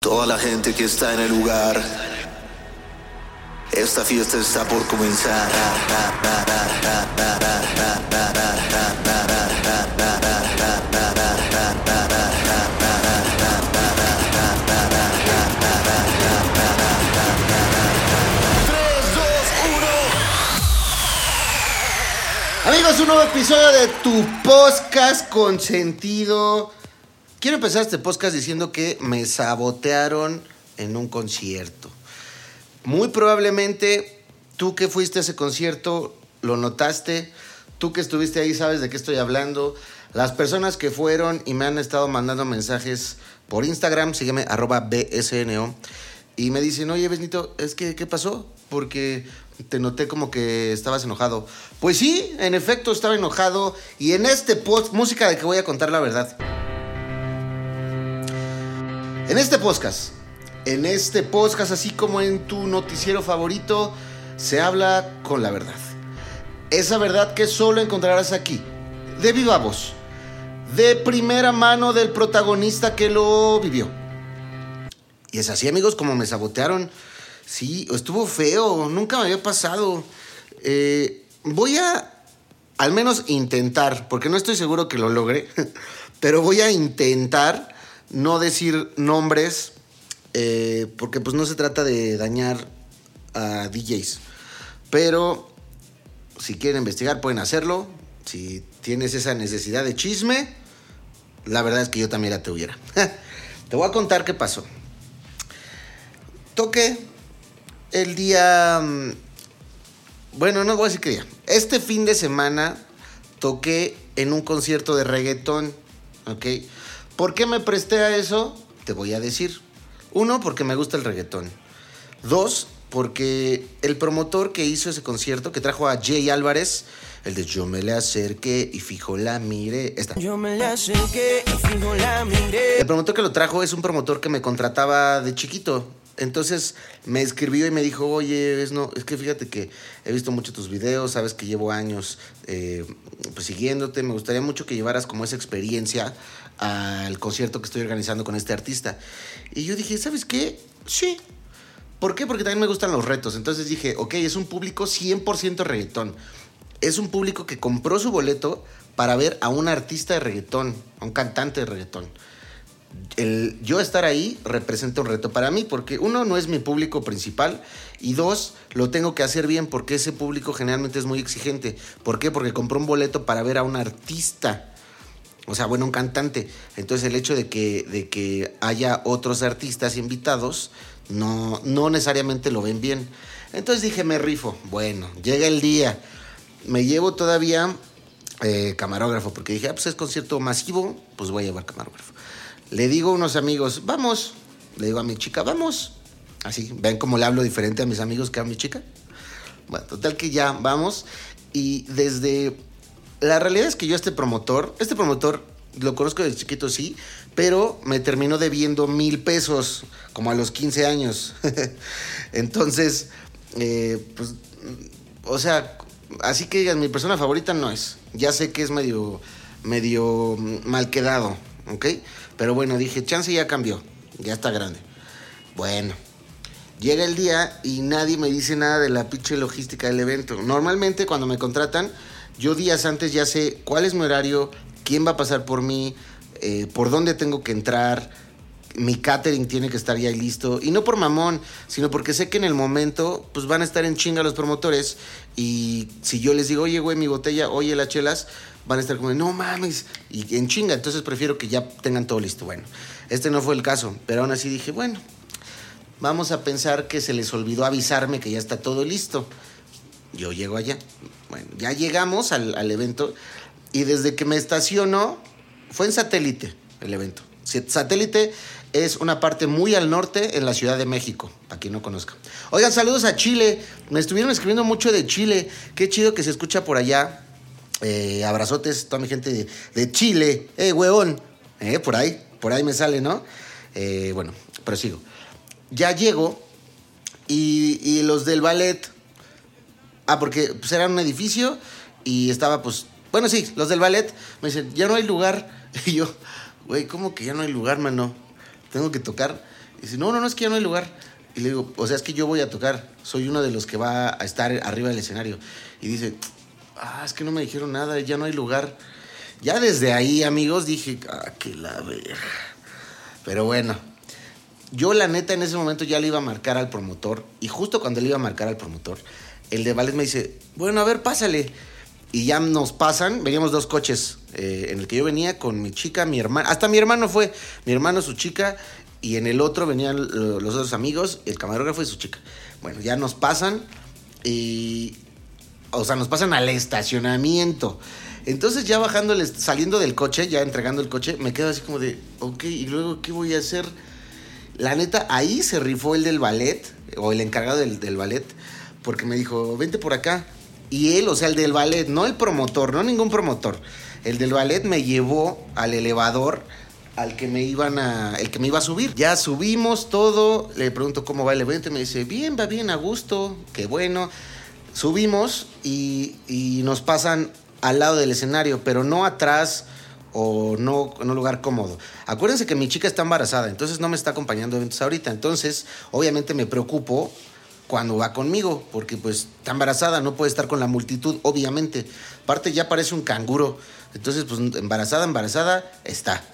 Toda la gente que está en el lugar. Esta fiesta está por comenzar. Amigos, un nuevo episodio de tu podcast con sentido. Quiero empezar este podcast diciendo que me sabotearon en un concierto. Muy probablemente tú que fuiste a ese concierto lo notaste. Tú que estuviste ahí sabes de qué estoy hablando. Las personas que fueron y me han estado mandando mensajes por Instagram, sígueme arroba BSNO, y me dicen, oye Benito, es que, ¿qué pasó? Porque te noté como que estabas enojado. Pues sí, en efecto estaba enojado y en este post, música de que voy a contar la verdad. En este podcast, en este podcast, así como en tu noticiero favorito, se habla con la verdad. Esa verdad que solo encontrarás aquí, de viva voz, de primera mano del protagonista que lo vivió. Y es así, amigos, como me sabotearon. Sí, estuvo feo, nunca me había pasado. Eh, voy a al menos intentar, porque no estoy seguro que lo logre, pero voy a intentar no decir nombres, eh, porque pues no se trata de dañar a DJs. Pero si quieren investigar pueden hacerlo. Si tienes esa necesidad de chisme, la verdad es que yo también la tuviera. Te voy a contar qué pasó. Toqué el día... mm, Bueno, no voy a decir qué día. Este fin de semana toqué en un concierto de reggaetón. ¿Ok? ¿Por qué me presté a eso? Te voy a decir. Uno, porque me gusta el reggaetón. Dos, porque el promotor que hizo ese concierto, que trajo a Jay Álvarez, el de Yo me le acerqué y fijo la mire. Esta. Yo me la acerqué y fijo la miré. El promotor que lo trajo es un promotor que me contrataba de chiquito. Entonces me escribió y me dijo, oye, es, no, es que fíjate que he visto mucho tus videos, sabes que llevo años eh, pues, siguiéndote, me gustaría mucho que llevaras como esa experiencia al concierto que estoy organizando con este artista. Y yo dije, ¿sabes qué? Sí. ¿Por qué? Porque también me gustan los retos. Entonces dije, ok, es un público 100% reggaetón. Es un público que compró su boleto para ver a un artista de reggaetón, a un cantante de reggaetón el yo estar ahí representa un reto para mí porque uno no es mi público principal y dos lo tengo que hacer bien porque ese público generalmente es muy exigente. ¿Por qué? Porque compró un boleto para ver a un artista. O sea, bueno, un cantante. Entonces el hecho de que, de que haya otros artistas invitados no, no necesariamente lo ven bien. Entonces dije, me rifo. Bueno, llega el día. Me llevo todavía eh, camarógrafo porque dije, ah, pues es concierto masivo, pues voy a llevar camarógrafo. Le digo a unos amigos, vamos. Le digo a mi chica, vamos. Así, ven cómo le hablo diferente a mis amigos que a mi chica. Bueno, total que ya vamos. Y desde. La realidad es que yo, este promotor, este promotor lo conozco desde chiquito, sí, pero me terminó debiendo mil pesos, como a los 15 años. Entonces, eh, pues, o sea, así que digan, mi persona favorita no es. Ya sé que es medio, medio mal quedado, ¿ok? Pero bueno, dije, chance ya cambió, ya está grande. Bueno, llega el día y nadie me dice nada de la pinche logística del evento. Normalmente cuando me contratan, yo días antes ya sé cuál es mi horario, quién va a pasar por mí, eh, por dónde tengo que entrar, mi catering tiene que estar ya listo. Y no por mamón, sino porque sé que en el momento pues van a estar en chinga los promotores. Y si yo les digo, oye, güey, mi botella, oye, las chelas, van a estar como, no mames, y en chinga. Entonces prefiero que ya tengan todo listo. Bueno, este no fue el caso, pero aún así dije, bueno, vamos a pensar que se les olvidó avisarme que ya está todo listo. Yo llego allá. Bueno, ya llegamos al, al evento y desde que me estaciono, fue en satélite el evento. Satélite es una parte muy al norte en la Ciudad de México, para quien no conozca. Oigan, saludos a Chile. Me estuvieron escribiendo mucho de Chile. Qué chido que se escucha por allá. Eh, abrazotes, toda mi gente de, de Chile. Eh, hueón. Eh, por ahí, por ahí me sale, ¿no? Eh, bueno, prosigo. Ya llego y, y los del ballet. Ah, porque pues, era un edificio y estaba, pues. Bueno, sí, los del ballet me dicen, ya no hay lugar. Y yo, güey, ¿cómo que ya no hay lugar, mano? Tengo que tocar. Y dice, no, no, no, es que ya no hay lugar. Y le digo, o sea, es que yo voy a tocar. Soy uno de los que va a estar arriba del escenario. Y dice, ah, es que no me dijeron nada, ya no hay lugar. Ya desde ahí, amigos, dije, ah, que la verga. Pero bueno, yo la neta en ese momento ya le iba a marcar al promotor. Y justo cuando le iba a marcar al promotor, el de ballet me dice, bueno, a ver, pásale. Y ya nos pasan, veníamos dos coches eh, en el que yo venía con mi chica, mi hermano, hasta mi hermano fue, mi hermano, su chica, y en el otro venían lo- los otros amigos, el camarógrafo y su chica. Bueno, ya nos pasan y, o sea, nos pasan al estacionamiento. Entonces ya bajando, saliendo del coche, ya entregando el coche, me quedo así como de, ok, ¿y luego qué voy a hacer? La neta, ahí se rifó el del ballet, o el encargado del, del ballet, porque me dijo, vente por acá. Y él, o sea, el del ballet, no el promotor, no ningún promotor. El del ballet me llevó al elevador al que me iban a, el que me iba a subir. Ya subimos todo, le pregunto cómo va el evento y me dice, bien, va bien, a gusto, qué bueno. Subimos y, nos pasan al lado del escenario, pero no atrás o no en un lugar cómodo. Acuérdense que mi chica está embarazada, entonces no me está acompañando a eventos ahorita. Entonces, obviamente me preocupo cuando va conmigo, porque pues está embarazada, no puede estar con la multitud, obviamente. Aparte ya parece un canguro. Entonces, pues embarazada, embarazada, está.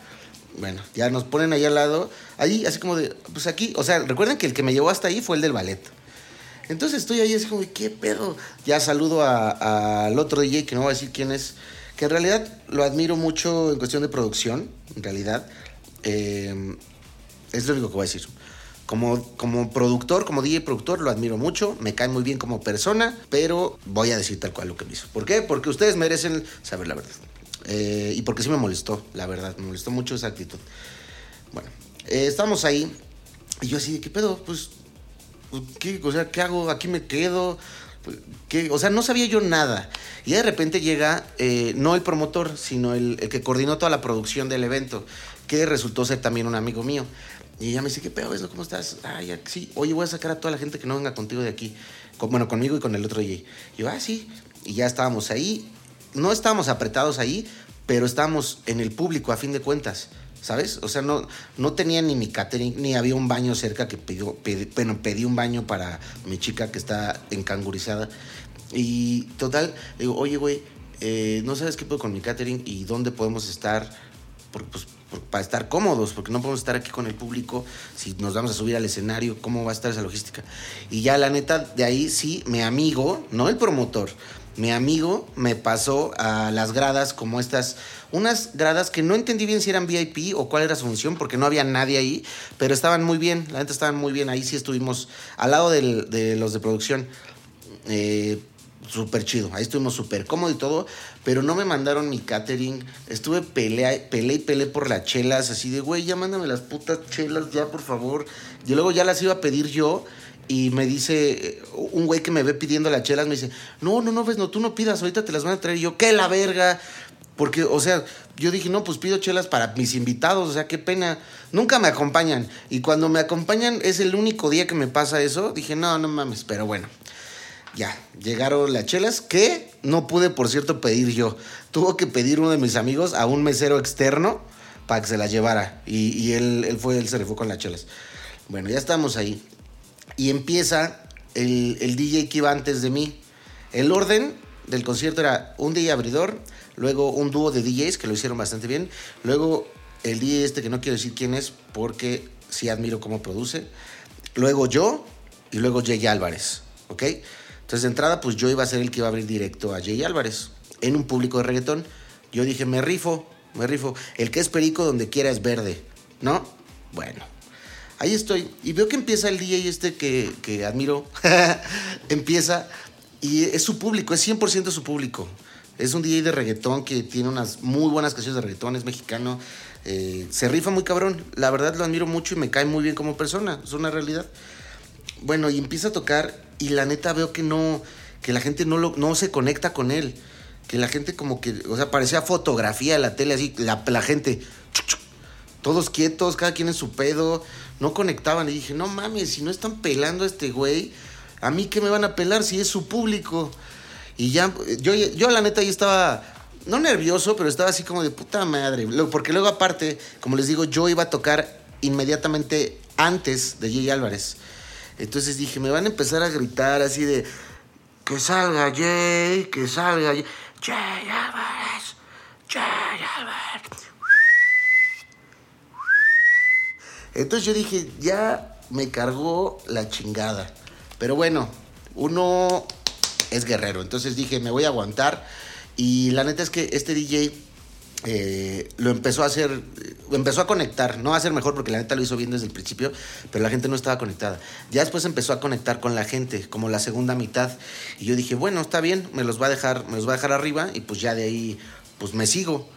Bueno, ya nos ponen ahí al lado, ahí así como de, pues aquí, o sea, recuerden que el que me llevó hasta ahí fue el del ballet. Entonces estoy ahí así como, ¿qué pedo? Ya saludo al otro DJ, que no voy a decir quién es, que en realidad lo admiro mucho en cuestión de producción, en realidad. Eh, es lo único que voy a decir. Como, como productor, como DJ productor, lo admiro mucho, me cae muy bien como persona, pero voy a decir tal cual lo que me hizo. ¿Por qué? Porque ustedes merecen saber la verdad. Eh, y porque sí me molestó, la verdad, me molestó mucho esa actitud. Bueno, eh, estamos ahí, y yo así, de, ¿qué pedo? Pues pues, ¿qué, o sea, ¿qué hago? ¿Aquí me quedo? Pues, ¿Qué? O sea, no sabía yo nada. Y de repente llega, eh, no el promotor, sino el, el que coordinó toda la producción del evento, que resultó ser también un amigo mío. Y ella me dice, ¿qué pedo eso? ¿Cómo estás? Ya, sí. Oye, voy a sacar a toda la gente que no venga contigo de aquí. Bueno, conmigo y con el otro DJ. Y yo, ah, sí. Y ya estábamos ahí. No estábamos apretados ahí, pero estábamos en el público a fin de cuentas. ¿Sabes? O sea, no, no tenía ni mi catering, ni había un baño cerca que pedí, bueno, pedí un baño para mi chica que está encangurizada. Y total, digo, oye, güey, eh, no sabes qué puedo con mi catering y dónde podemos estar por- pues, para estar cómodos, porque no podemos estar aquí con el público si nos vamos a subir al escenario, cómo va a estar esa logística. Y ya la neta, de ahí sí, mi amigo, no el promotor, mi amigo me pasó a las gradas como estas, unas gradas que no entendí bien si eran VIP o cuál era su función, porque no había nadie ahí, pero estaban muy bien, la neta estaban muy bien, ahí sí estuvimos al lado de los de producción. Eh, súper chido. Ahí estuvimos súper cómodo y todo, pero no me mandaron mi catering. Estuve pelea, peleé y peleé por las chelas, así de, güey, ya mándame las putas chelas, ya, por favor. Y luego ya las iba a pedir yo. Y me dice, eh, un güey que me ve pidiendo las chelas, me dice, no, no, no, ves, no, tú no pidas, ahorita te las van a traer. Yo, ¿qué la verga? Porque, o sea, yo dije, no, pues pido chelas para mis invitados, o sea, qué pena. Nunca me acompañan. Y cuando me acompañan es el único día que me pasa eso. Dije, no, no mames, pero bueno. Ya, llegaron las chelas que no pude, por cierto, pedir yo. Tuvo que pedir uno de mis amigos a un mesero externo para que se las llevara. Y, él fue, él se rifó con las chelas. Bueno, ya estamos ahí. Y empieza el, el DJ que iba antes de mí. El orden del concierto era un DJ abridor, luego un dúo de DJs que lo hicieron bastante bien, luego el DJ este que no quiero decir quién es porque sí admiro cómo produce, luego yo y luego Jay Álvarez, ¿ok? Entonces de entrada pues yo iba a ser el que iba a abrir directo a Jay Álvarez en un público de reggaetón. Yo dije, me rifo, me rifo. El que es perico donde quiera es verde, ¿no? Bueno, ahí estoy. Y veo que empieza el DJ este que, que admiro. empieza y es su público, es 100% su público. Es un DJ de reggaetón que tiene unas muy buenas canciones de reggaetón, es mexicano. Eh, se rifa muy cabrón. La verdad lo admiro mucho y me cae muy bien como persona. Es una realidad. Bueno, y empieza a tocar y la neta veo que no, que la gente no, lo, no se conecta con él. Que la gente como que, o sea, parecía fotografía de la tele, así, la, la gente, todos quietos, cada quien en su pedo, no conectaban. Y dije, no mames, si no están pelando a este güey, a mí qué me van a pelar si es su público. Y ya, yo, yo la neta ya estaba, no nervioso, pero estaba así como de puta madre. Porque luego aparte, como les digo, yo iba a tocar inmediatamente antes de Jay Álvarez. Entonces dije, me van a empezar a gritar así de, que salga Jay, que salga Jay. Jay Álvarez, Jay Álvarez. Entonces yo dije, ya me cargó la chingada. Pero bueno, uno es guerrero. Entonces dije, me voy a aguantar. Y la neta es que este DJ eh, lo empezó a hacer, empezó a conectar, no a hacer mejor porque la neta lo hizo bien desde el principio, pero la gente no estaba conectada. Ya después empezó a conectar con la gente, como la segunda mitad. Y yo dije, bueno, está bien, me los va a dejar, me los va a dejar arriba y pues ya de ahí, pues me sigo.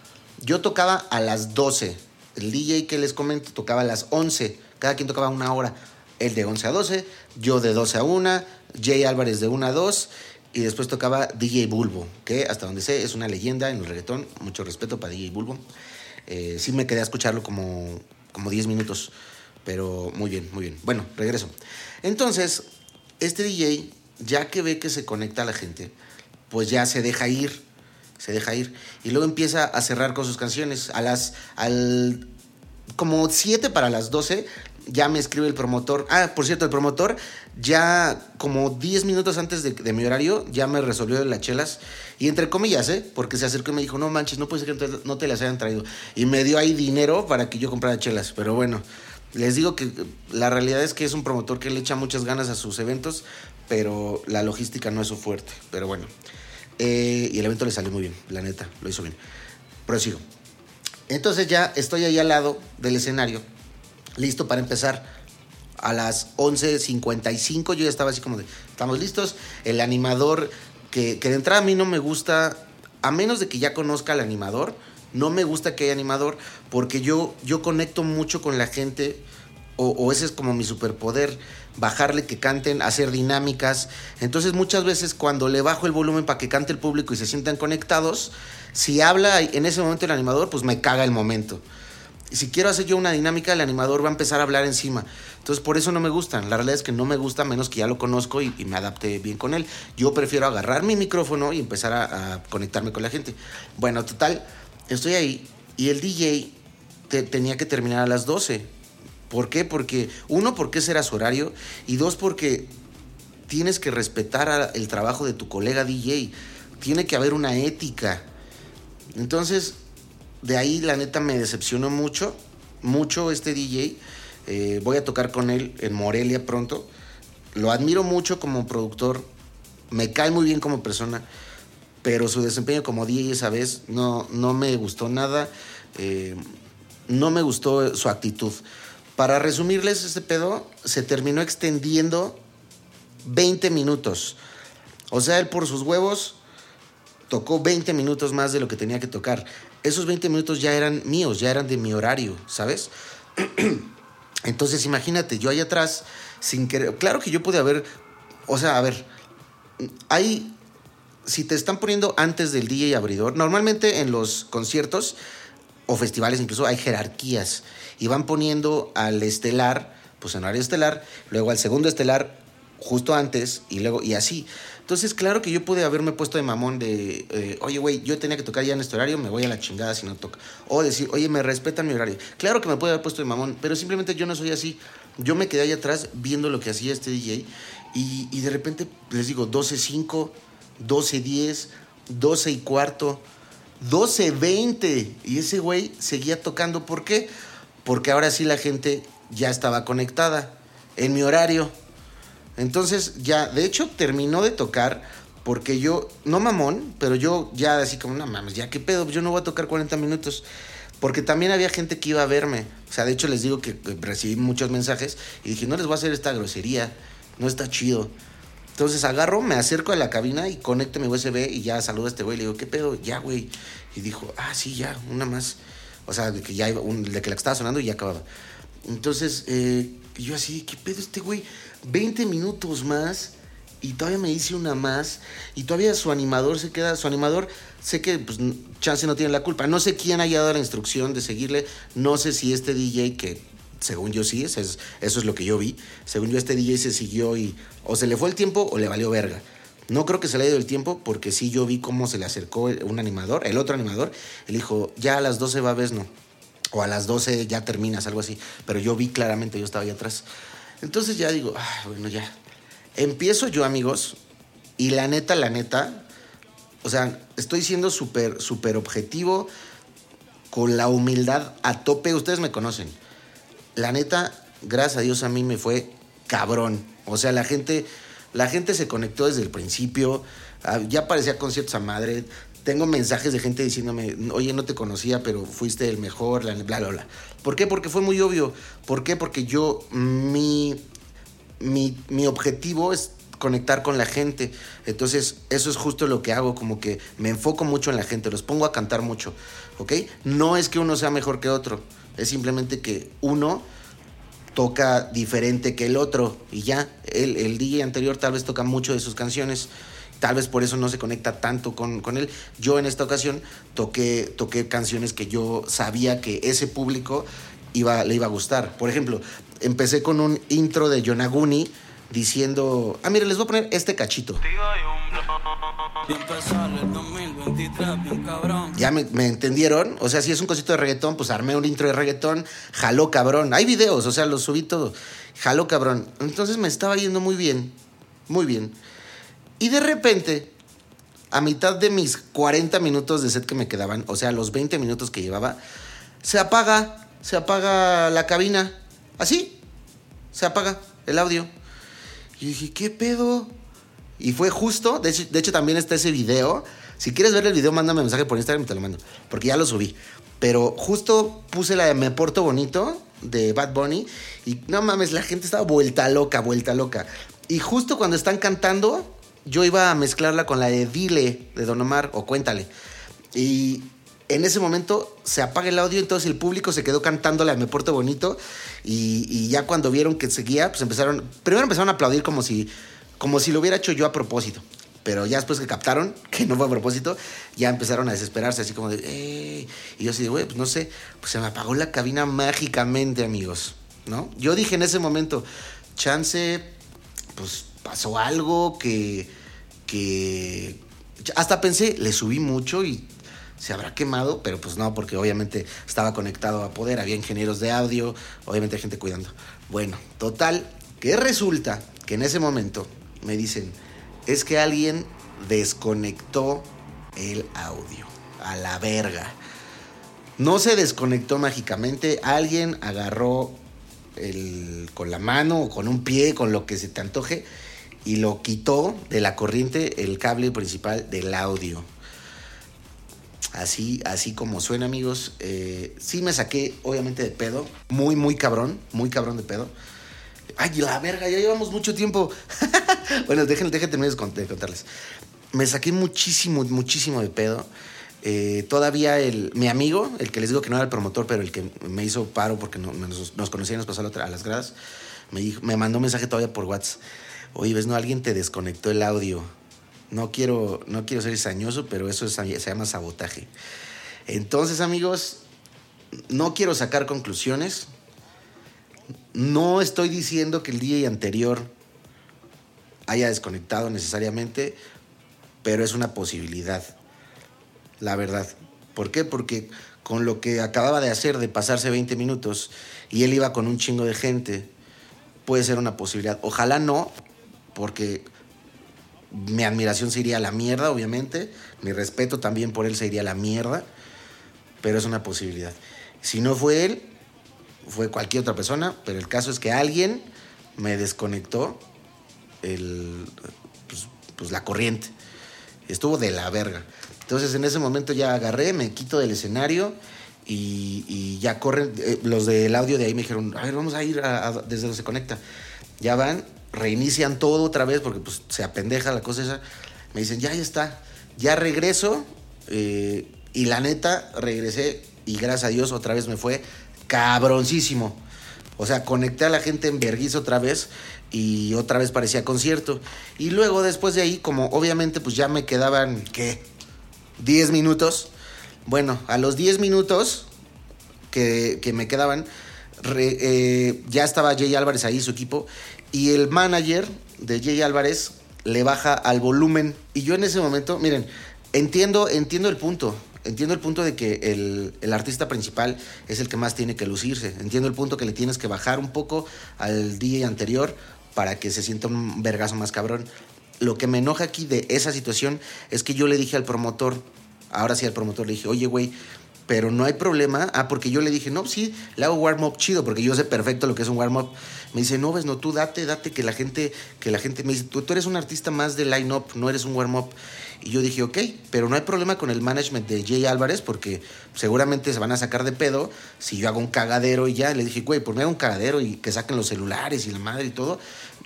Yo tocaba a las 12. El DJ que les comento tocaba a las 11. Cada quien tocaba una hora. Él de 11 a 12, yo de 12 a 1, Jay Álvarez de 1 a 2 y después tocaba DJ Bulbo, que hasta donde sé es una leyenda en el reggaetón. Mucho respeto para DJ Bulbo. Eh, sí me quedé a escucharlo como, como 10 minutos, pero muy bien, muy bien. Bueno, regreso. Entonces, este DJ, ya que ve que se conecta a la gente, pues ya se deja ir, se deja ir. Y luego empieza a cerrar con sus canciones. A las, al, como 7 para las 12, ya me escribe el promotor. Ah, por cierto, el promotor ya como 10 minutos antes de, mi horario ya me resolvió las chelas. Y entre comillas, ¿eh? Porque se acercó y me dijo, no manches, no puede ser que no te- no te las hayan traído. Y me dio ahí dinero para que yo comprara chelas. Pero bueno, les digo que la realidad es que es un promotor que le echa muchas ganas a sus eventos, pero la logística no es su fuerte. Pero bueno. Eh, y el evento le salió muy bien, la neta, lo hizo bien. Prosigo. Entonces ya estoy ahí al lado del escenario, listo para empezar. A las 11.55 yo ya estaba así como de, estamos listos. El animador, que, que de entrada a mí no me gusta, a menos de que ya conozca al animador, no me gusta que haya animador, porque yo, yo conecto mucho con la gente, o, o ese es como mi superpoder, bajarle que canten, hacer dinámicas. Entonces muchas veces cuando le bajo el volumen para que cante el público y se sientan conectados, si habla en ese momento el animador, pues me caga el momento. Si quiero hacer yo una dinámica, el animador va a empezar a hablar encima. Entonces, por eso no me gustan. La realidad es que no me gusta, menos que ya lo conozco y, me adapte bien con él. Yo prefiero agarrar mi micrófono y empezar a, conectarme con la gente. Bueno, total, estoy ahí y el DJ te- tenía que terminar a las 12. ¿Por qué? Porque, uno, porque ese era su horario. Y dos, porque tienes que respetar el trabajo de tu colega DJ. Tiene que haber una ética. Entonces, de ahí la neta me decepcionó mucho, mucho este DJ. Eh, voy a tocar con él en Morelia pronto. Lo admiro mucho como productor, me cae muy bien como persona, pero su desempeño como DJ esa vez no, no me gustó nada, eh, no me gustó su actitud. Para resumirles este pedo, se terminó extendiendo 20 minutos. O sea, él por sus huevos tocó 20 minutos más de lo que tenía que tocar. Esos 20 minutos ya eran míos, ya eran de mi horario, ¿sabes? Entonces, imagínate, yo ahí atrás, sin querer. Claro que yo pude haber. O sea, a ver. Hay. Si te están poniendo antes del DJ abridor, normalmente en los conciertos o festivales incluso hay jerarquías y van poniendo al estelar, pues en horario estelar, luego al segundo estelar justo antes y luego y así. Entonces, claro que yo pude haberme puesto de mamón de, eh, oye, güey, yo tenía que tocar ya en este horario, me voy a la chingada si no toca. O decir, oye, me respetan mi horario. Claro que me puede haber puesto de mamón, pero simplemente yo no soy así. Yo me quedé ahí atrás viendo lo que hacía este DJ y, y de repente les digo, 12.05, 12.10, 12 y cuarto, 12.20. Y ese güey seguía tocando. ¿Por qué? Porque ahora sí la gente ya estaba conectada en mi horario. Entonces ya, de hecho, terminó de tocar porque yo, no mamón, pero yo ya así como, no mames, ya qué pedo, yo no voy a tocar 40 minutos. Porque también había gente que iba a verme. O sea, de hecho les digo que recibí muchos mensajes y dije, no les voy a hacer esta grosería, no está chido. Entonces agarro, me acerco a la cabina y conecto mi USB y ya saludo a este güey. Le digo, ¿qué pedo? Ya, güey. Y dijo, ah, sí, ya, una más. O sea, de que ya de que la que estaba sonando y ya acababa. Entonces, eh, yo así, ¿qué pedo este güey? 20 minutos más y todavía me hice una más y todavía su animador se queda, su animador, sé que pues, Chance no tiene la culpa, no sé quién haya dado la instrucción de seguirle, no sé si este DJ que según yo sí, eso es, eso es lo que yo vi, según yo este DJ se siguió y o se le fue el tiempo o le valió verga. No creo que se le haya ido el tiempo porque sí yo vi cómo se le acercó un animador, el otro animador, él dijo, ya a las 12 va no o a las 12 ya terminas, algo así. Pero yo vi claramente, yo estaba ahí atrás. Entonces ya digo, ah, bueno, ya. Empiezo yo, amigos, y la neta, la neta, o sea, estoy siendo súper, súper objetivo, con la humildad a tope. Ustedes me conocen. La neta, gracias a Dios a mí me fue cabrón. O sea, la gente, la gente se conectó desde el principio. Ah, Ya parecía conciertos a madre. Tengo mensajes de gente diciéndome, oye, no te conocía, pero fuiste el mejor, la- bla, bla. ¿Por qué? Porque fue muy obvio. ¿Por qué? Porque yo, mi, mi, mi objetivo es conectar con la gente. Entonces, eso es justo lo que hago, como que me enfoco mucho en la gente, los pongo a cantar mucho, ¿ok? No es que uno sea mejor que otro, es simplemente que uno toca diferente que el otro y ya. El, el DJ anterior tal vez toca mucho de sus canciones. Tal vez por eso no se conecta tanto con, con él. Yo en esta ocasión toqué, toqué canciones que yo sabía que ese público iba, le iba a gustar. Por ejemplo, empecé con un intro de Yonaguni diciendo, ah, mire, les voy a poner este cachito. Y empezar el 2023 bien cabrón. Ya me, me entendieron. O sea, si es un cosito de reggaetón, pues armé un intro de reggaetón. Jaló cabrón. Hay videos, o sea, los subí todo. Jaló cabrón. Entonces me estaba yendo muy bien. Muy bien. Y de repente, a mitad de mis 40 minutos de set que me quedaban, o sea, los 20 minutos que llevaba, se apaga. Se apaga la cabina. Así. Se apaga el audio. Y dije, ¿qué pedo? Y fue justo, de hecho, de hecho también está ese video. Si quieres ver el video, mándame mensaje por Instagram y te lo mando. Porque ya lo subí. Pero justo puse la de Me Porto Bonito de Bad Bunny. Y no mames, la gente estaba vuelta loca, vuelta loca. Y justo cuando están cantando, yo iba a mezclarla con la de Dile de Don Omar o Cuéntale. Y en ese momento se apaga el audio, entonces el público se quedó cantando la de Me Porto Bonito. Y, y ya cuando vieron que seguía, pues empezaron. Primero empezaron a aplaudir como si, como si lo hubiera hecho yo a propósito. Pero ya después que captaron que no fue a propósito, ya empezaron a desesperarse, así como de. Y yo así de, güey, pues no sé, pues se me apagó la cabina mágicamente, amigos, ¿no? Yo dije en ese momento, chance, pues pasó algo que, que, hasta pensé, le subí mucho y se habrá quemado, pero pues no, porque obviamente estaba conectado a poder, había ingenieros de audio, obviamente gente cuidando. Bueno, total, que resulta que en ese momento me dicen, es que alguien desconectó el audio, a la verga. No se desconectó mágicamente, alguien agarró el, con la mano o con un pie, con lo que se te antoje, y lo quitó de la corriente el cable principal del audio. Así, así como suena, amigos. Eh, sí me saqué, obviamente, de pedo. Muy, muy cabrón. Muy cabrón de pedo. Ay, la verga, ya llevamos mucho tiempo. bueno, déjenme, de cont- de contarles. Me saqué muchísimo, muchísimo de pedo. Eh, todavía el, mi amigo, el que les digo que no era el promotor, pero el que me hizo paro porque no- nos, nos conocía y nos pasó a las gradas, me, dijo, me mandó un mensaje todavía por WhatsApp. Oye, ves, no, alguien te desconectó el audio. No quiero, no quiero ser sañoso, pero eso es- se llama sabotaje. Entonces, amigos, no quiero sacar conclusiones. No estoy diciendo que el día anterior haya desconectado necesariamente, pero es una posibilidad. La verdad. ¿Por qué? Porque con lo que acababa de hacer de pasarse 20 minutos y él iba con un chingo de gente, puede ser una posibilidad. Ojalá no, porque mi admiración se iría a la mierda, obviamente. Mi respeto también por él se iría a la mierda. Pero es una posibilidad. Si no fue él, fue cualquier otra persona. Pero el caso es que alguien me desconectó el, pues, pues, la corriente. Estuvo de la verga. Entonces en ese momento ya agarré, me quito del escenario y, ya corren. eh, los del audio de ahí me dijeron, a ver, vamos a ir desde donde se conecta. Ya van, reinician todo otra vez porque pues se apendeja la cosa esa. Me dicen, ya, ya está. Ya regreso. eh, y la neta, regresé y gracias a Dios otra vez me fue cabroncísimo. O sea, conecté a la gente en vergüenza otra vez y otra vez parecía concierto. Y luego después de ahí, como obviamente pues ya me quedaban, ¿qué? 10 minutos. Bueno, a los 10 minutos que, me quedaban, eh, ya estaba Jay Álvarez ahí, su equipo, y el manager de Jay Álvarez le baja al volumen. Y yo en ese momento, miren, entiendo, entiendo el punto. Entiendo el punto de que el, el artista principal es el que más tiene que lucirse. Entiendo el punto que le tienes que bajar un poco al día anterior para que se sienta un vergazo más cabrón. Lo que me enoja aquí de esa situación es que yo le dije al promotor, ahora sí al promotor le dije, oye, güey, pero no hay problema. Ah, porque yo le dije, no, sí, le hago warm-up chido, porque yo sé perfecto lo que es un warm-up. Me dice, no, ves, no, tú date, date, que la gente, que la gente me dice, tú, eres un artista más de line-up, no eres un warm-up. Y yo dije, ok, pero no hay problema con el management de Jay Álvarez, porque seguramente se van a sacar de pedo si yo hago un cagadero y ya. Le dije, güey, pues me hago un cagadero y que saquen los celulares y la madre y todo.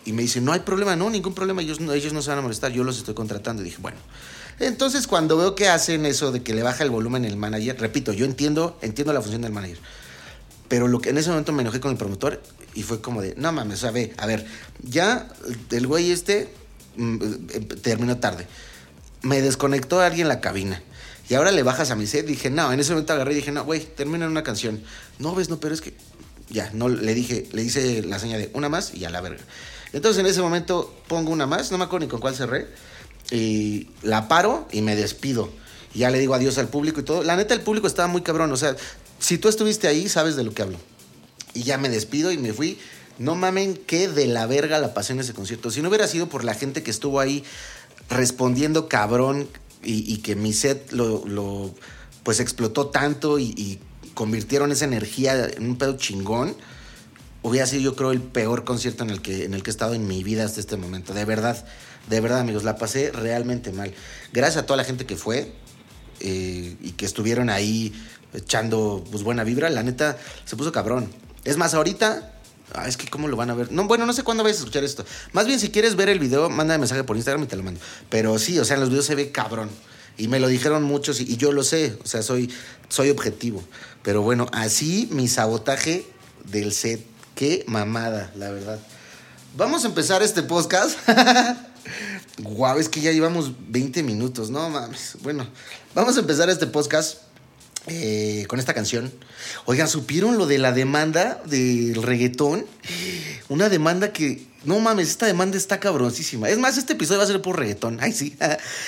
Y me dice, no hay problema, no, ningún problema, ellos ellos no se van a molestar, yo los estoy contratando. Y dije, bueno. Entonces, cuando veo que hacen eso de que le baja el volumen el manager, repito, yo entiendo, entiendo la función del manager. Pero lo que en ese momento me enojé con el promotor y fue como de, no mames, o sea, ve, a ver, ya el güey este mm, eh, terminó tarde. Me desconectó a alguien la cabina. Y ahora le bajas a mi set. Dije, no, en ese momento agarré y dije, no, güey, termina una canción. No, ves, no, pero es que. Ya, no, le dije, le hice la seña de una más y a la verga. Entonces en ese momento pongo una más, no me acuerdo ni con cuál cerré. Y la paro y me despido. Y ya le digo adiós al público y todo. La neta, el público estaba muy cabrón. O sea, si tú estuviste ahí, sabes de lo que hablo. Y ya me despido y me fui. No mamen, qué de la verga la pasé en ese concierto. Si no hubiera sido por la gente que estuvo ahí respondiendo cabrón y, que mi set lo, lo, pues explotó tanto y, y convirtieron esa energía en un pedo chingón, hubiera sido yo creo el peor concierto en el que, en el que he estado en mi vida hasta este momento. De verdad, de verdad amigos, la pasé realmente mal. Gracias a toda la gente que fue eh, y que estuvieron ahí echando pues, buena vibra, la neta se puso cabrón. Es más, ahorita Ah, es que cómo lo van a ver. No, bueno, no sé cuándo vais a escuchar esto. Más bien, si quieres ver el video, mándame mensaje por Instagram y te lo mando. Pero sí, o sea, en los videos se ve cabrón. Y me lo dijeron muchos y, y yo lo sé. O sea, soy, soy objetivo. Pero bueno, así mi sabotaje del set. Qué mamada, la verdad. Vamos a empezar este podcast. Guau, es que ya llevamos 20 minutos, no mames. Bueno, vamos a empezar este podcast eh, con esta canción. Oigan, ¿supieron lo de la demanda del reggaetón? Una demanda que, no mames, esta demanda está cabroncísima. Es más, este episodio va a ser por reggaetón. Ay, sí.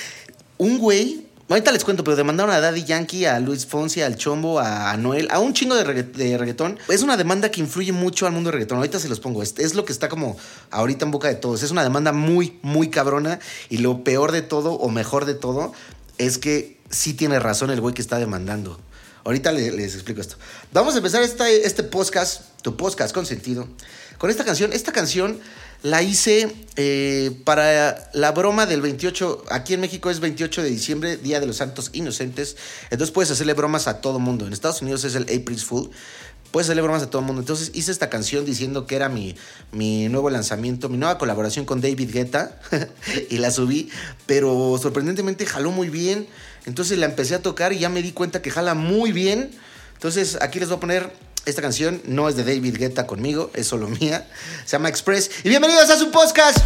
un güey, ahorita les cuento, pero demandaron a Daddy Yankee, a Luis Fonsi, al Chombo, a Anuel, a un chingo de, regga de reggaetón. Es una demanda que influye mucho al mundo del reggaetón. Ahorita se los pongo. Es, lo que está como ahorita en boca de todos. Es una demanda muy, muy cabrona. Y lo peor de todo, o mejor de todo, es que sí tiene razón el güey que está demandando. Ahorita les, les explico esto. Vamos a empezar este podcast, tu podcast con sentido, con esta canción. Esta canción la hice eh, para la broma del 28. Aquí en México es 28 de diciembre, Día de los Santos Inocentes. Entonces puedes hacerle bromas a todo mundo. En Estados Unidos es el April's Fool. Puedes hacerle bromas a todo el mundo. Entonces hice esta canción diciendo que era mi, mi nuevo lanzamiento, mi nueva colaboración con David Guetta. y la subí. Pero sorprendentemente jaló muy bien. Entonces la empecé a tocar y ya me di cuenta que jala muy bien. Entonces aquí les voy a poner esta canción. No es de David Guetta conmigo, es solo mía. Se llama Express. Y bienvenidos a su podcast.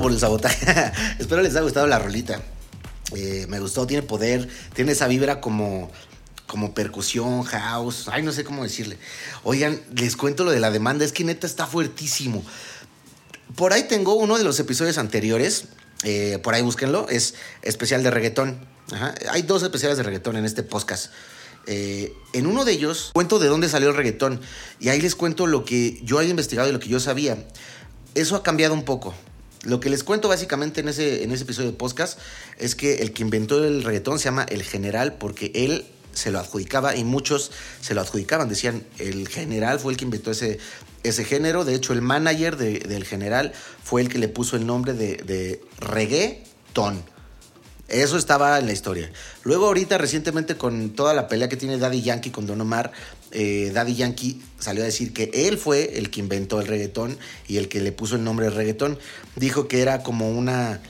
Por el sabotaje. Espero les haya gustado la rolita. Eh, me gustó, tiene poder, tiene esa vibra como, como percusión, house. Ay, no sé cómo decirle. Oigan, les cuento lo de la demanda. Es que neta está fuertísimo. Por ahí tengo uno de los episodios anteriores. eh, por ahí búsquenlo. Es especial de reggaetón. Hay dos especiales de reggaetón en este podcast. Eh, en uno de ellos cuento de dónde salió el reggaetón. Y ahí les cuento lo que yo había investigado y lo que yo sabía. Eso ha cambiado un poco. Lo que les cuento básicamente en ese, en ese episodio de podcast es que el que inventó el reggaetón se llama El General porque él se lo adjudicaba y muchos se lo adjudicaban. Decían, el General fue el que inventó ese, ese género. De hecho, el manager de- del General fue el que le puso el nombre de, de. Eso estaba en la historia. Luego ahorita recientemente con toda la pelea que tiene Daddy Yankee con Don Omar, eh, Daddy Yankee salió a decir que él fue el que inventó el reggaetón y el que le puso el nombre de reggaetón. Dijo que era como una,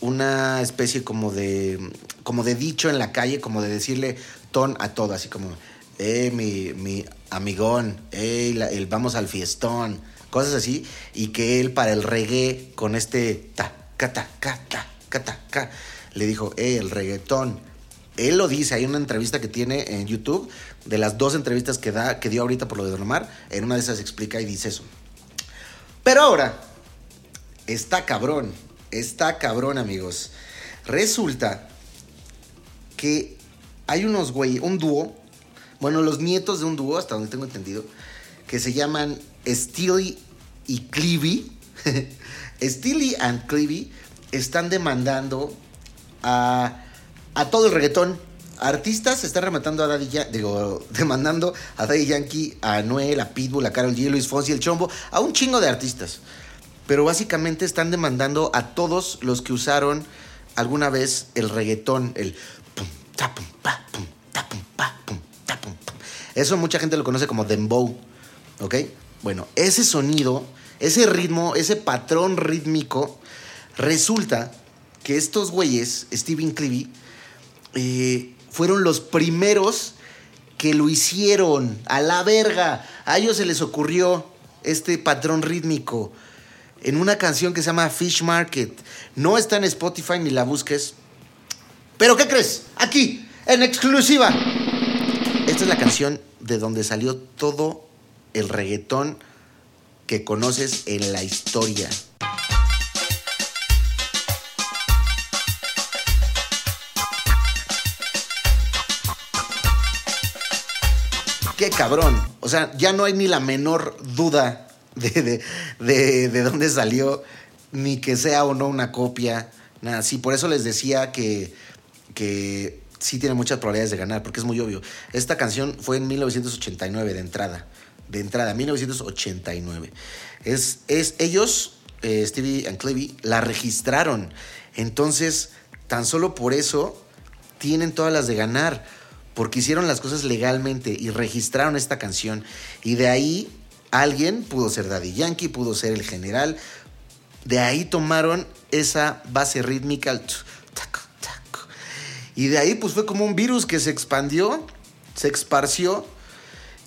una especie como de, como de dicho en la calle, como de decirle ton a todo, así como, eh, mi, mi amigón, eh, el vamos al fiestón, cosas así, y que él para el reggae con este ta, ca, ta, ca, ta, ca, ta, ca, le dijo, eh, el reggaetón. Él lo dice, hay una entrevista que tiene en YouTube, de las dos entrevistas que, da, que dio ahorita por lo de Don Omar, en una de esas explica y dice eso. Pero ahora, está cabrón, está cabrón amigos. Resulta que hay unos güey, un dúo, bueno, los nietos de un dúo, hasta donde tengo entendido, que se llaman Steely y Clevy. Steely and Clevy están demandando a, a todo el reggaetón. Artistas están rematando a Daddy Yankee, digo, demandando a Daddy Yankee, a Noel, a Pitbull, a Karol G, Luis Fonsi, el Chombo, a un chingo de artistas. Pero básicamente están demandando a todos los que usaron alguna vez el reggaetón, el. Eso mucha gente lo conoce como dembow, ¿ok? Bueno, ese sonido, ese ritmo, ese patrón rítmico, resulta que estos güeyes, Steven Clevy, eh, fueron los primeros que lo hicieron a la verga. A ellos se les ocurrió este patrón rítmico en una canción que se llama Fish Market. No está en Spotify ni la busques. Pero ¿qué crees? Aquí, en exclusiva. Esta es la canción de donde salió todo el reggaetón que conoces en la historia. Qué cabrón. O sea, ya no hay ni la menor duda de, de, de- de dónde salió, ni que sea o no una copia. Nada, sí, por eso les decía que, que sí tiene muchas probabilidades de ganar, porque es muy obvio. Esta canción fue en 1989 de entrada. De entrada, 1989. Es, es ellos, eh, Stevie and Clevy, la registraron. Entonces, tan solo por eso tienen todas las de ganar, porque hicieron las cosas legalmente y registraron esta canción. Y de ahí alguien pudo ser Daddy Yankee, pudo ser el general. De ahí tomaron esa base rítmica. Y de ahí pues fue como un virus que se expandió, se esparció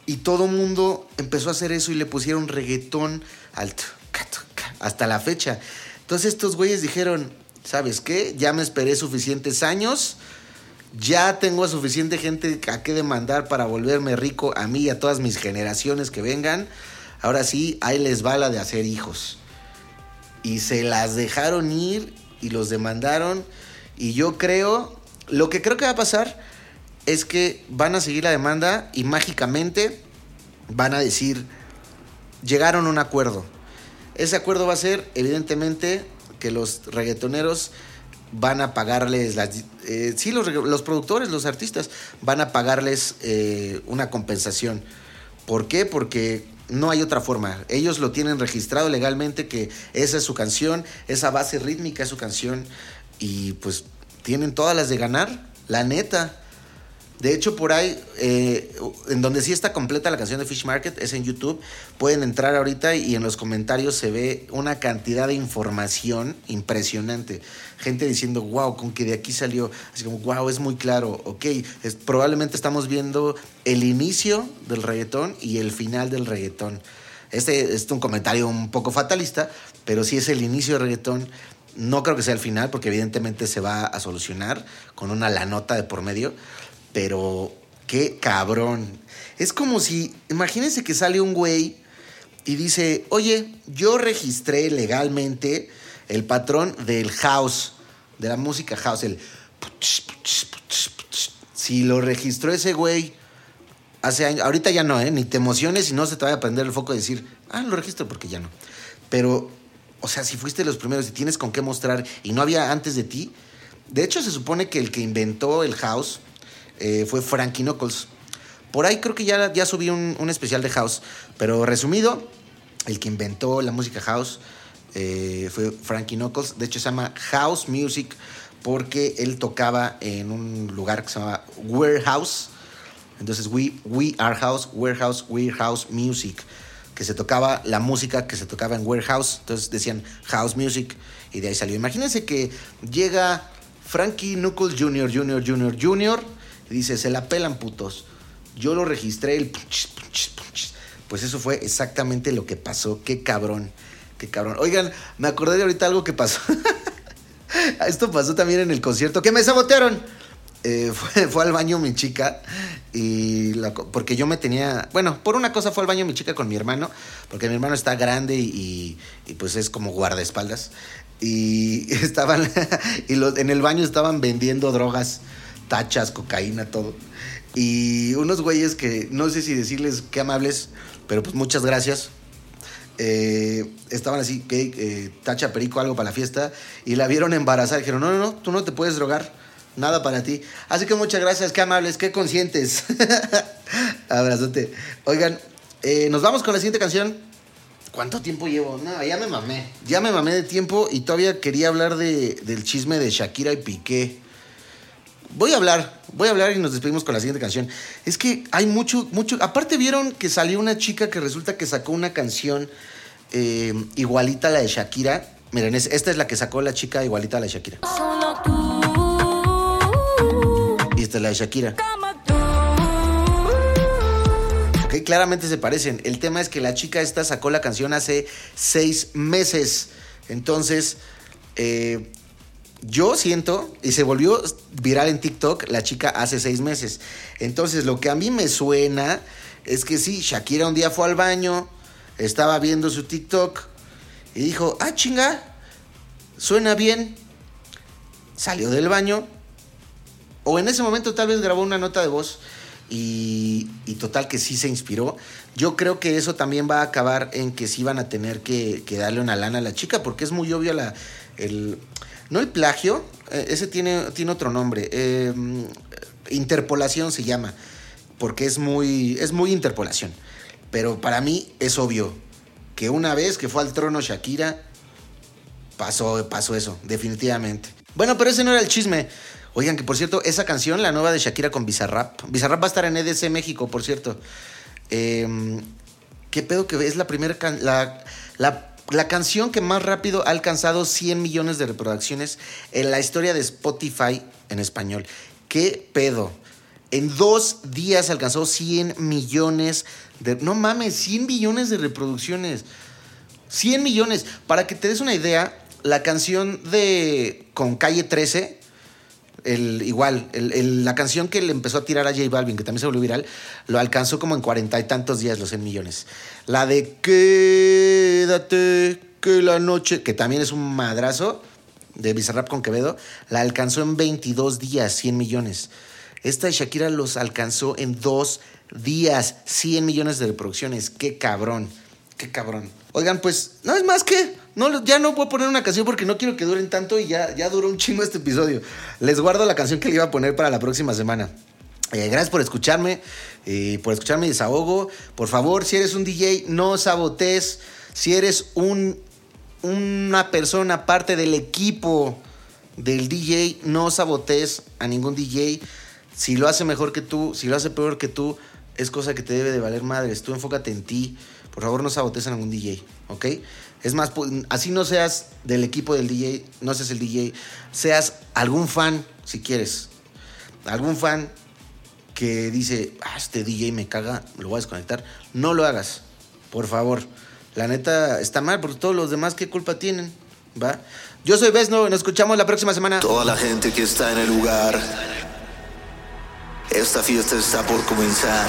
y todo mundo empezó a hacer eso y le pusieron reggaetón al tch, ca, tch, ca, hasta la fecha. Entonces estos güeyes dijeron, ¿sabes qué? Ya me esperé suficientes años, ya tengo suficiente gente a que demandar para volverme rico a mí y a todas mis generaciones que vengan. Ahora sí, ahí les va la de hacer hijos. Y se las dejaron ir y los demandaron. Y yo creo, lo que creo que va a pasar es que van a seguir la demanda y mágicamente van a decir, llegaron a un acuerdo. Ese acuerdo va a ser, evidentemente, que los reggaetoneros van a pagarles, las, eh, sí, los, los productores, los artistas, van a pagarles eh, una compensación. ¿Por qué? Porque no hay otra forma. Ellos lo tienen registrado legalmente que esa es su canción, esa base rítmica es su canción y pues tienen todas las de ganar, la neta. De hecho, por ahí, eh, en donde sí está completa la canción de Fish Market, es en YouTube. Pueden entrar ahorita y en los comentarios se ve una cantidad de información impresionante. Gente diciendo, wow, con que de aquí salió. Así como, wow, es muy claro. Ok, probablemente estamos viendo el inicio del reggaetón y el final del reggaetón. Este es un comentario un poco fatalista, pero sí es el inicio de reggaetón. No creo que sea el final, porque evidentemente se va a solucionar con una la nota de por medio. Pero qué cabrón. Es como si, imagínense que sale un güey y dice, oye, yo registré legalmente el patrón del house, de la música house, el... Si lo registró ese güey hace años, ahorita ya no, ¿eh? Ni te emociones y no se te vaya a prender el foco y decir, ah, lo registro porque ya no. Pero, o sea, si fuiste los primeros y tienes con qué mostrar y no había antes de ti, de hecho se supone que el que inventó el house eh, fue Frankie Knuckles. Por ahí creo que ya, ya subí un especial de house, pero resumido, el que inventó la música house eh, fue Frankie Knuckles. De hecho, se llama House Music porque él tocaba en un lugar que se llama Warehouse. Entonces, we, we Are House, Warehouse, Warehouse Music. Que se tocaba la música que se tocaba en Warehouse. Entonces decían House Music y de ahí salió. Imagínense que llega Frankie Knuckles Jr., Jr., Jr., Jr. y dice: Se la pelan putos. Yo lo registré, el. Pues eso fue exactamente lo que pasó. Qué cabrón. Qué cabrón. Oigan, me acordé de ahorita algo que pasó. Esto pasó también en el concierto. ¡Que me sabotearon! Eh, fue, al baño mi chica y porque yo me tenía, bueno, por una cosa fue al baño mi chica con mi hermano, porque mi hermano está grande y, y, y pues es como guardaespaldas y estaban y los, en el baño estaban vendiendo drogas, tachas, cocaína, todo y unos güeyes que no sé si decirles qué amables, pero pues muchas gracias eh, estaban así, que eh, tacha perico, algo para la fiesta, y la vieron embarazada. Dijeron, no, no, no, tú no te puedes drogar, nada para ti. Así que muchas gracias, qué amables, qué conscientes. Abrazote. Oigan, eh, nos vamos con la siguiente canción. ¿Cuánto tiempo llevo? No, ya me mamé. Ya me mamé de tiempo y todavía quería hablar de, del chisme de Shakira y Piqué. Voy a hablar, voy a hablar y nos despedimos con la siguiente canción. Es que hay mucho, mucho. Aparte, vieron que salió una chica que resulta que sacó una canción eh, igualita a la de Shakira. Miren, es, esta es la que sacó la chica igualita a la de Shakira. Solo tú. Y esta es la de Shakira. Ok, claramente se parecen. El tema es que la chica esta sacó la canción hace seis meses. Entonces, eh, yo siento, y se volvió viral en TikTok, la chica hace seis meses. Entonces, lo que a mí me suena es que sí, Shakira un día fue al baño, estaba viendo su TikTok y dijo, ah, chinga, suena bien. Salió del baño, o en ese momento tal vez grabó una nota de voz y, y, total que sí se inspiró. Yo creo que eso también va a acabar en que sí van a tener que, darle una lana a la chica, porque es muy obvio la, el, no el plagio, eh, ese tiene, tiene otro nombre. Eh, interpolación se llama. Porque es muy, es muy interpolación. Pero para mí es obvio que una vez que fue al trono Shakira, pasó, pasó eso, definitivamente. Bueno, pero ese no era el chisme. Oigan, que por cierto, esa canción, la nueva de Shakira con Bizarrap. Bizarrap va a estar en EDC México, por cierto. Eh, ¿Qué pedo que es la primera... la, la la canción que más rápido ha alcanzado 100 millones de reproducciones en la historia de Spotify en español. ¿Qué pedo? En dos días alcanzó 100 millones de... No mames, 100 millones de reproducciones. 100 millones. Para que te des una idea, la canción de... con Calle 13, el, igual, el, la canción que le empezó a tirar a J Balvin, que también se volvió viral, lo alcanzó como en cuarenta y tantos días, los 100 millones. La de Quédate, que la noche, que también es un madrazo de Bizarrap con Quevedo, la alcanzó en 22 días, 100 millones. Esta de Shakira los alcanzó en dos días, 100 millones de reproducciones. Qué cabrón, qué cabrón. Oigan, pues, no es más que no, ya no voy a poner una canción porque no quiero que duren tanto y ya, ya duró un chingo este episodio. Les guardo la canción que le iba a poner para la próxima semana. Eh, gracias por escucharme, eh, por escuchar mi desahogo. Por favor, si eres un DJ, no sabotees. Si eres un, una persona parte del equipo del DJ, no sabotees a ningún DJ. Si lo hace mejor que tú, si lo hace peor que tú, es cosa que te debe de valer madres. Tú enfócate en ti. Por favor, no sabotees a ningún DJ, ¿ok? Es más, así no seas del equipo del DJ, no seas el DJ, seas algún fan, si quieres. Algún fan que dice, ah, este DJ me caga, lo voy a desconectar. No lo hagas. Por favor. La neta está mal, porque todos los demás, ¿qué culpa tienen? ¿Va? Yo soy Besno, nos escuchamos la próxima semana. Toda la gente que está en el lugar. Esta fiesta está por comenzar.